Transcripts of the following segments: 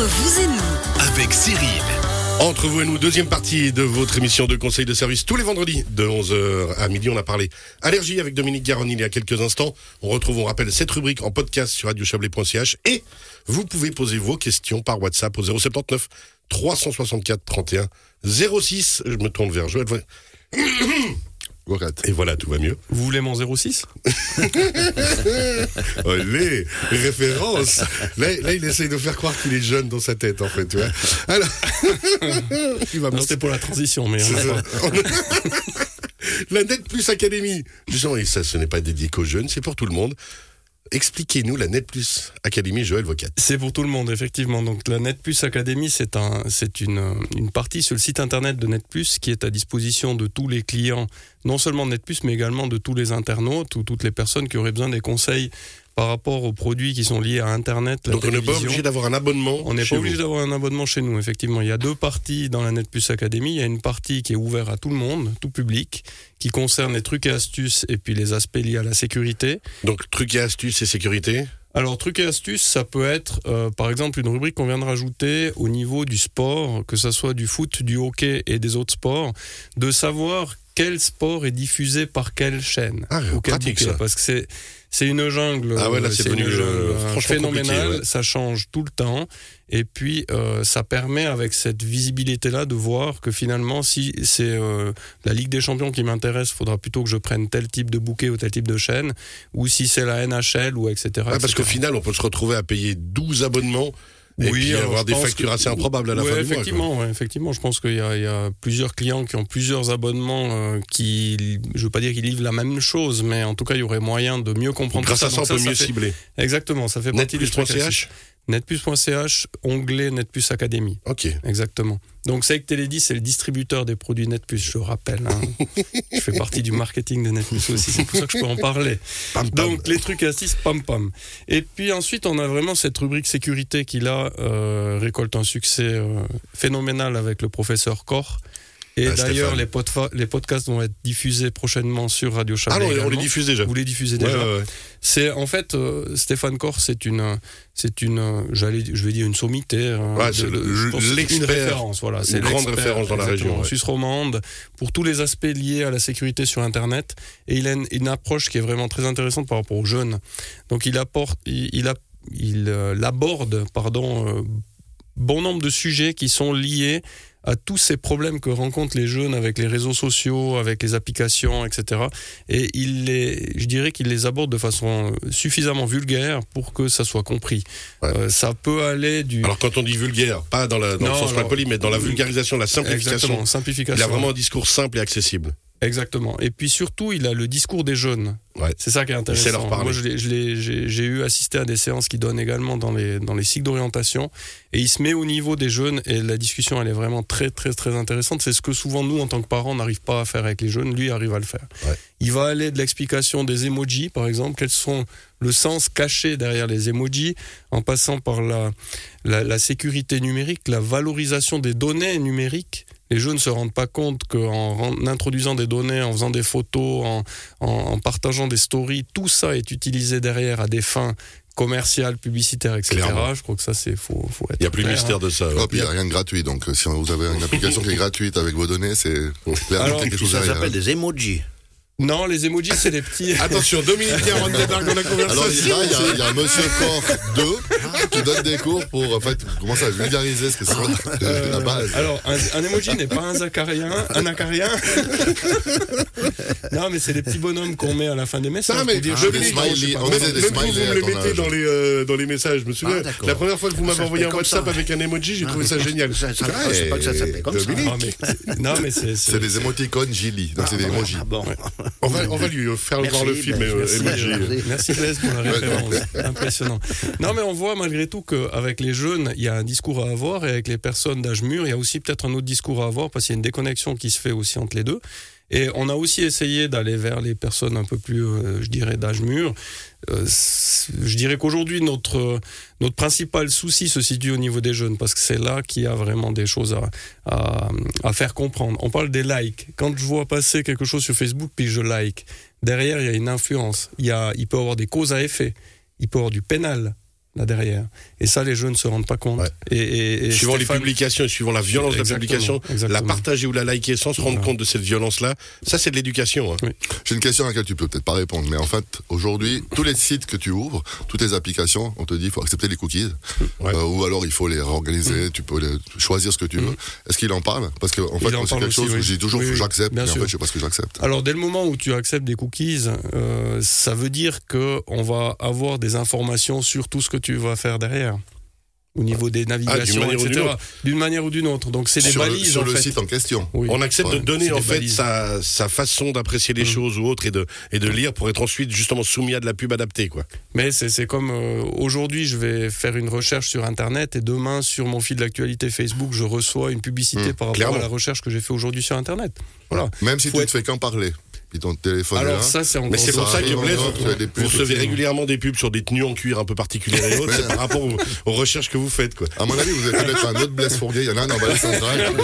Entre vous et nous, avec Cyril. Entre vous et nous, deuxième partie de votre émission de conseil de service tous les vendredis de 11h à midi. On a parlé allergie avec Dominique Garonne il y a quelques instants. On retrouve, on rappelle, cette rubrique en podcast sur radiochablais.ch et vous pouvez poser vos questions par WhatsApp au 079 364 31 06. Je me tourne vers Joël. Et voilà, tout va mieux. Vous voulez mon 06 Allez, référence. Là, là, il essaye de faire croire qu'il est jeune dans sa tête, en fait, tu vois. Alors, il va Non, C'était pour la transition, mais La Net Plus Academy. Disons, et ça, ce n'est pas dédié qu'aux jeunes, c'est pour tout le monde. Expliquez-nous la Net Plus Academy, Joël Vocat. C'est pour tout le monde, effectivement. Donc la NetPlus Academy, c'est un, une, une partie sur le site internet de NetPlus qui est à disposition de tous les clients, non seulement de NetPlus, mais également de tous les internautes ou toutes les personnes qui auraient besoin des conseils par rapport aux produits qui sont liés à Internet, la Donc, on n'est pas obligé d'avoir un abonnement. On n'est pas obligé d'avoir un abonnement chez nous, effectivement. Il y a deux parties dans la NetPlus Academy. Il y a une partie qui est ouverte à tout le monde, tout public, qui concerne les trucs et astuces et puis les aspects liés à la sécurité. Donc, trucs et astuces et sécurité. Alors, trucs et astuces, ça peut être, euh, par exemple, une rubrique qu'on vient de rajouter au niveau du sport, que ce soit du foot, du hockey et des autres sports, de savoir quel sport est diffusé par quelle chaîne. Ah, ou quel pratique, bouquet, ça. Parce que c'est c'est une jungle, Ah ouais, là, euh, c'est une devenu, jungle, euh, compliqué, ouais. Ça change tout le temps, et puis euh, ça permet avec cette visibilité-là de voir que finalement, si c'est euh, la Ligue des Champions qui m'intéresse, il faudra plutôt que je prenne tel type de bouquet ou tel type de chaîne, ou si c'est la NHL ou etc. Ah, parce qu'au final, on peut se retrouver à payer 12 abonnements oui, avoir des factures assez improbables à la fin du effectivement, mois, effectivement, je pense qu'il y, a plusieurs clients qui ont plusieurs abonnements euh, qui, je ne veux pas dire qu'ils livrent la même chose, mais en tout cas, il y aurait moyen de mieux comprendre. Grâce ça, à ça, on peut mieux cibler. Exactement, ça fait partie du 3CH netpuce.ch, onglet Netpuce Academy. Ok. Exactement. Donc c'est que Télédis, c'est le distributeur des produits Netpuce, je rappelle. Hein. Je fais partie du marketing de Netpuce aussi, c'est pour ça que je peux en parler. Donc les trucs à pam pam. Et puis ensuite, on a vraiment cette rubrique sécurité qui là euh, récolte un succès euh, phénoménal avec le professeur Cor. Et Ah, d'ailleurs, les, podcasts vont être diffusés prochainement sur Radio Ah Chablais. non, on les diffuse déjà. Vous les diffusez déjà. ouais, ouais. C'est en fait euh, Stéphane Cor, c'est une, c'est une, j'allais, je vais dire une sommité. c'est l'expert, Une référence, voilà. C'est une grande référence dans la région. Suisse romande pour tous les aspects liés à la sécurité sur Internet. Et il a une, une approche qui est vraiment très intéressante par rapport aux jeunes. Donc il apporte, il, il, a- il, euh, aborde, pardon, euh, bon nombre de sujets qui sont liés à tous ces problèmes que rencontrent les jeunes avec les réseaux sociaux, avec les applications, etc. Et il les, je dirais qu'il les aborde de façon suffisamment vulgaire pour que ça soit compris. Ouais. Euh, ça peut aller du... Alors quand on dit vulgaire, pas dans, la, dans le Non, sens alors- poli, mais dans la vulgarisation, la simplification. Exactement, simplification. Il a vraiment un discours simple et accessible. Exactement. Et puis surtout, il a le discours des jeunes. Ouais. C'est ça qui est intéressant. leur. Moi, j'ai eu assisté à des séances qui donnent également dans les, dans les cycles d'orientation. Et il se met au niveau des jeunes et la discussion, elle est vraiment très, très, très intéressante. C'est ce que souvent, nous, en tant que parents, n'arrive pas à faire avec les jeunes. Lui, arrive à le faire. Ouais. Il va aller de l'explication des emojis, par exemple, quels sont le sens caché derrière les emojis, en passant par la, la, la sécurité numérique, la valorisation des données numériques. Les jeunes ne se rendent pas compte qu'en introduisant des données, en faisant des photos, en, en, en partageant des stories, tout ça est utilisé derrière à des fins commerciales, publicitaires, etc. Clairement. Je crois que ça, c'est faut, faut être Il n'y a plus de clair, mystère hein. de ça. ouais. Oh, puis il n'y a rien de gratuit, donc euh, si vous avez une application qui est gratuite avec vos données, c'est clairement Alors, quelque chose Ça derrière. s'appelle des emojis. Non, les emojis, c'est les petits. Attention, Dominique Garonne débarque dans la Alors là, conversation. il y, y a un monsieur Corps 2 qui donne des cours pour en fait commencer à vulgariser ce que c'est la base. Alors, un, un emoji n'est pas un zacarien, un acarien. non, mais c'est les petits bonhommes qu'on met à la fin des messages. Ça, mais pour dire, Ah, je des vais- smileys, on Même, des même vous, me les mettez dans les, euh, dans les messages. Je me souviens, Ah, la première fois que vous m'avez Ça envoyé un WhatsApp ça. avec un emoji, j'ai trouvé ça génial. Ah, je sais pas que ça s'appelle comme ça. Dominique, Ah, non, mais c'est. C'est des émoticônes Gili, donc c'est des emojis. On va, on va lui faire Merci, voir le film ben, euh, merci, merci. Merci Blaise pour la référence. Impressionnant. Non, mais on voit malgré tout qu'avec les jeunes, il y a un discours à avoir et avec les personnes d'âge mûr, il y a aussi peut-être un autre discours à avoir parce qu'il y a une déconnexion qui se fait aussi entre les deux. Et on a aussi essayé d'aller vers les personnes un peu plus, euh, je dirais, d'âge mûr. Euh, je dirais qu'aujourd'hui, notre, notre principal souci se situe au niveau des jeunes parce que c'est là qu'il y a vraiment des choses à, à, à faire comprendre. On parle des likes. Quand je vois passer quelque chose sur Facebook, puis je like, derrière, il y a une influence. Il, y a, il peut y avoir des causes à effet. Il peut y avoir du pénal. Là derrière. Et ça, les jeunes ne se rendent pas compte. Ouais. Et, et- et Suivant les publications et suivant la violence de la Exactement, publication, la partager ou la liker sans se rendre Voilà. compte de cette violence-là, ça c'est de l'éducation. hein. J'ai une question à laquelle tu peux peut-être pas répondre, mais en fait, aujourd'hui, tous les sites que tu ouvres, toutes les applications, on te dit il faut accepter les cookies, Ouais. euh, ou alors il faut les réorganiser, tu peux les- choisir ce que tu veux. Est-ce qu'il en parle? Parce que en fait, c'est quelque chose aussi, où oui. j'ai toujours Oui, oui, j'accepte, mais en fait, je sais pas ce que j'accepte. Alors, dès le moment où tu acceptes des cookies, euh, ça veut dire que on va avoir des informations sur tout ce que tu vas faire derrière. Au niveau des navigations, etc. autre. D'une manière ou d'une autre. Donc, c'est des sur le, balises, sur en le fait. site en question. Oui. On accepte Ouais, de donner en fait balises. sa, sa façon d'apprécier les Mm. choses ou autres et de, et de lire pour être ensuite justement soumis à de la pub adaptée. Quoi. Mais c'est comme euh, aujourd'hui, je vais faire une recherche sur Internet et demain, sur mon fil d'actualité Facebook, je reçois une publicité Mmh, par rapport clairement. à la recherche que j'ai fait aujourd'hui sur Internet. Voilà. Même si Faut tu être- ne fais qu'en parler, puis ton téléphone est Alors là. ça, c'est encore Mais c'est pour ça ça que Blaise, recevez effectivement. régulièrement des pubs sur des tenues en cuir un peu particulières et autres. c'est par rapport aux, aux recherches que vous faites. Quoi. À mon avis, vous avez peut-être un autre Blaise Fournier. Il y en a un en Valais Central.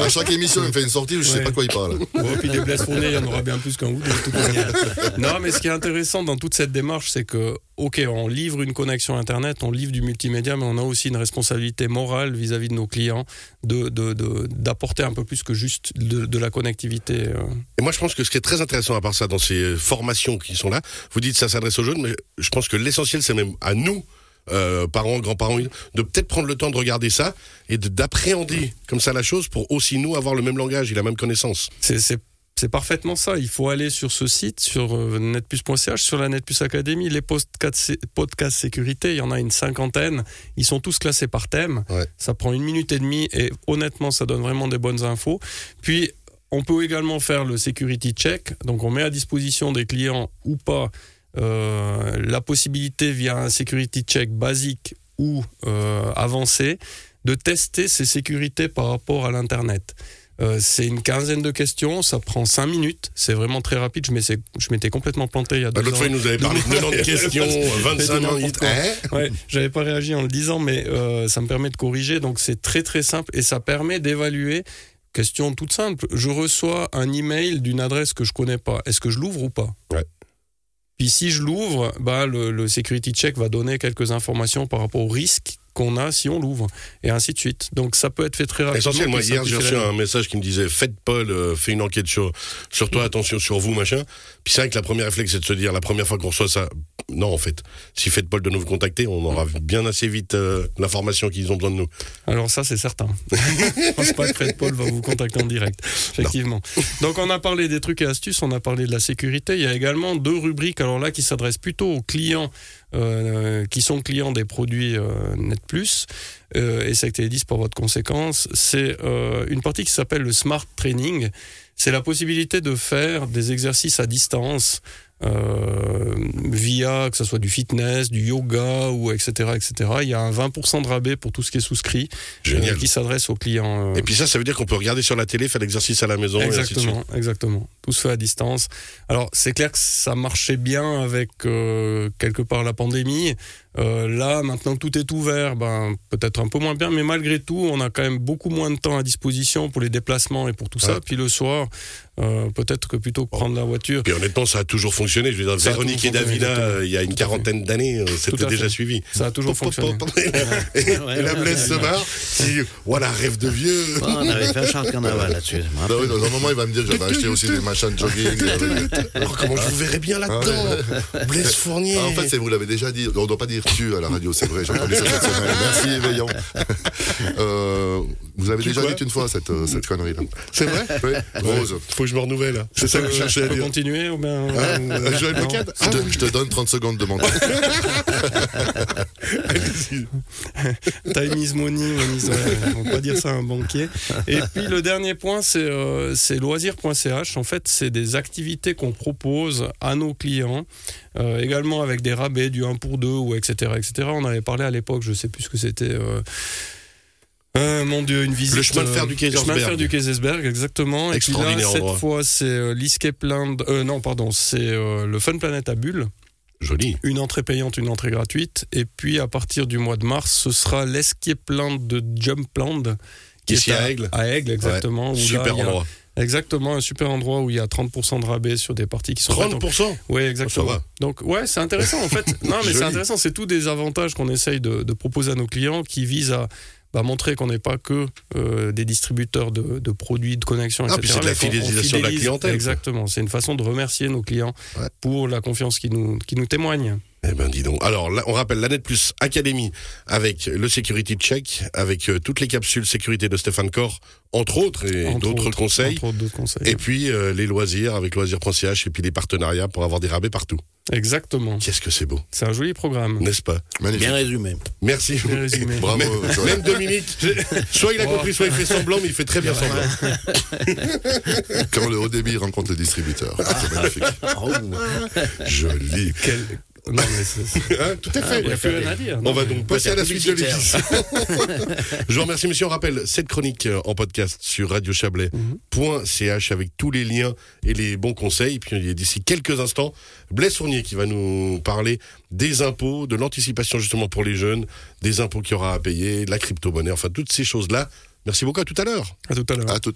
À chaque émission, il me fait une sortie, je sais Ouais. pas de quoi il parle. Bon, puis des blesses fournies, il y en aura bien plus qu'un ou deux, de toute manière. Non, mais ce qui est intéressant dans toute cette démarche, c'est que, OK, on livre une connexion Internet, on livre du multimédia, mais on a aussi une responsabilité morale vis-à-vis de nos clients de, de- de- d'apporter un peu plus que juste de, de la connectivité. euh. Et moi, je pense que ce qui est très intéressant à part ça dans ces formations qui sont là, vous dites ça s'adresse aux jeunes, mais je pense que l'essentiel, c'est même à nous. euh, parents, grands-parents, de peut-être prendre le temps de regarder ça et de- d'appréhender comme ça la chose pour aussi nous avoir le même langage et la même connaissance. C'est, c'est, parfaitement ça. Il faut aller sur ce site, sur euh, netplus.ch, sur la Netplus Academy, les podcasts, podcasts sécurité, il y en a une cinquantaine. Ils sont tous classés par thème. Ouais. Ça prend une minute et demie et honnêtement, ça donne vraiment des bonnes infos. Puis, on peut également faire le security check. Donc, on met à disposition des clients ou pas euh, la possibilité via un security check basique ou euh, avancé de tester ces sécurités par rapport à l'Internet. Euh, c'est une quinzaine de questions, ça prend cinq minutes, c'est vraiment très rapide. Je m'étais, je m'étais complètement planté il y a deux Bah, L'autre fois, il nous avait parlé de 90 questions, 25 n'importe minutes. Hein Ouais, j'avais pas réagi en le disant, mais euh, ça me permet de corriger. Donc c'est très très simple et ça permet d'évaluer. Question toute simple. Je reçois un email d'une adresse que je connais pas. Est-ce que je l'ouvre ou pas Ouais. Puis si je l'ouvre, bah le, le security check va donner quelques informations par rapport au risque qu'on a si on l'ouvre et ainsi de suite. Donc ça peut être fait très rapidement. Essentiel, moi hier j'ai reçu un message qui me disait faites Paul, euh, fais une enquête sur, sur toi, attention sur vous, machin. Puis c'est vrai que la première réflexe c'est de se dire la première fois qu'on reçoit ça, non en fait, si faites Paul de nous contacter, on aura bien assez vite euh, l'information qu'ils ont besoin de nous. Alors ça, c'est certain. Je pense pas que Fred Paul va vous contacter en direct, effectivement. Donc on a parlé des trucs et astuces, on a parlé de la sécurité. Il y a également deux rubriques, alors là, qui s'adressent plutôt aux clients euh, qui sont clients des produits euh, NetPlus. Euh, et c'est que 10 pour votre conséquence. C'est une partie qui s'appelle le Smart Training. C'est la possibilité de faire des exercices à distance euh, via que ce soit du fitness, du yoga ou etc etc. Il y a un 20% de rabais pour tout ce qui est souscrit Génial. euh, qui s'adresse aux clients. euh, Et puis ça, ça veut dire qu'on peut regarder sur la télé, faire l'exercice à la maison. et ainsi de suite. Exactement, exactement. Tout se fait à distance. Alors, c'est clair que ça marchait bien avec euh, quelque part la pandémie. Euh, là, maintenant que tout est ouvert, ben peut-être un peu moins bien, mais malgré tout, on a quand même beaucoup moins de temps à disposition pour les déplacements et pour tout ça. Puis le soir, euh, peut-être que plutôt que prendre la voiture. Puis honnêtement, ça a toujours fonctionné. Je veux dire, Véronique et exactement. euh, il y a une quarantaine d'années, c'était déjà fait. suivi. Ça a toujours fonctionné. Et, la Blaise se marre. Si, voilà, rêve de vieux. Bon, on avait fait un de carnaval là-dessus. Ah oui, dans un moment, il va me dire j'avais acheté aussi des machins de jogging. comment je vous verrais bien là-dedans? Blaise Fournier. Ah, en fait, c'est vous l'avez déjà dit. On ne doit pas dire tu à la radio, c'est vrai. J'ai entendu ça cette semaine. Merci, éveillant. Euh, vous avez Tu déjà dit une fois cette, euh, cette connerie-là. c'est vrai Oui, Rose. Faut que je me renouvelle. là. C'est ça que je cherchais à dire. continuer ou bien Ah, Joël. Bocade Je te, je te donne 30 secondes de montage. Time is money, on is- on va pas dire ça à un banquier. Et puis le dernier point, c'est euh, loisirs.ch. En fait, c'est des activités qu'on propose à nos clients, euh, également avec des rabais, du 1 pour 2 ou etc. etc. On avait parlé à l'époque, je sais plus ce que c'était. euh, euh, mon Dieu, une visite. Le chemin de fer du euh, Le chemin de fer Kaisersberg. du Kaisersberg, exactement. Et puis là, Extraordinaire cette endroit. fois, c'est euh, l'Escape Land. euh, non, pardon, c'est euh, le Fun Planet à Bulle Joli. une entrée payante, une entrée gratuite. Et puis à partir du mois de mars, ce sera l'escape land de Jumpland. Qui Ici est à Aigle. À Aigle, exactement. là, Super a endroit. Exactement, un super endroit où il y a 30% de rabais sur des parties qui sont faites. Donc, 30% Oui, exactement. Oh, ça va. Donc, ouais, c'est intéressant en fait. Non, mais c'est intéressant. C'est tous des avantages qu'on essaye de, de proposer à nos clients qui visent à bah, montrer qu'on n'est pas que euh, des distributeurs de, de produits, de connexions, Ah, etc. puis c'est de la fidélisation de la clientèle. Exactement. C'est une façon de remercier nos clients Ouais. pour la confiance qu'ils nous, qu'ils nous témoignent. Eh ben dis donc. Alors là, on rappelle la Net Plus Academy avec le Security Check, avec euh, toutes les capsules sécurité de Stéphane Corr, entre autres, et d'autres autres, conseils. entre autres d'autres conseils. Et puis euh, les loisirs avec loisirs.ch et puis les partenariats pour avoir des rabais partout. Exactement. Qu'est-ce que c'est beau, C'est un joli programme. n'est-ce pas Magnifique. Bien résumé. Merci. Bien résumé. Bravo. Joël. Même Dominique, soit il a compris, soit il fait semblant, mais il fait très bien semblant. Quand le haut débit rencontre le distributeur. C'est magnifique. Oh, Joli. Quel- Non, mais c'est- Hein, tout à fait. il n'y a plus rien à dire. On va donc passer à la suite de l'émission. Je vous remercie, monsieur. On rappelle cette chronique euh, en podcast sur radiochablais.ch avec tous les liens et les bons conseils. Puis d'ici quelques instants, Blaise Fournier qui va nous parler des impôts, de l'anticipation justement pour les jeunes, des impôts qu'il y aura à payer, de la crypto-monnaie, enfin toutes ces choses-là. Merci beaucoup, à tout à l'heure. À tout à l'heure. À tout.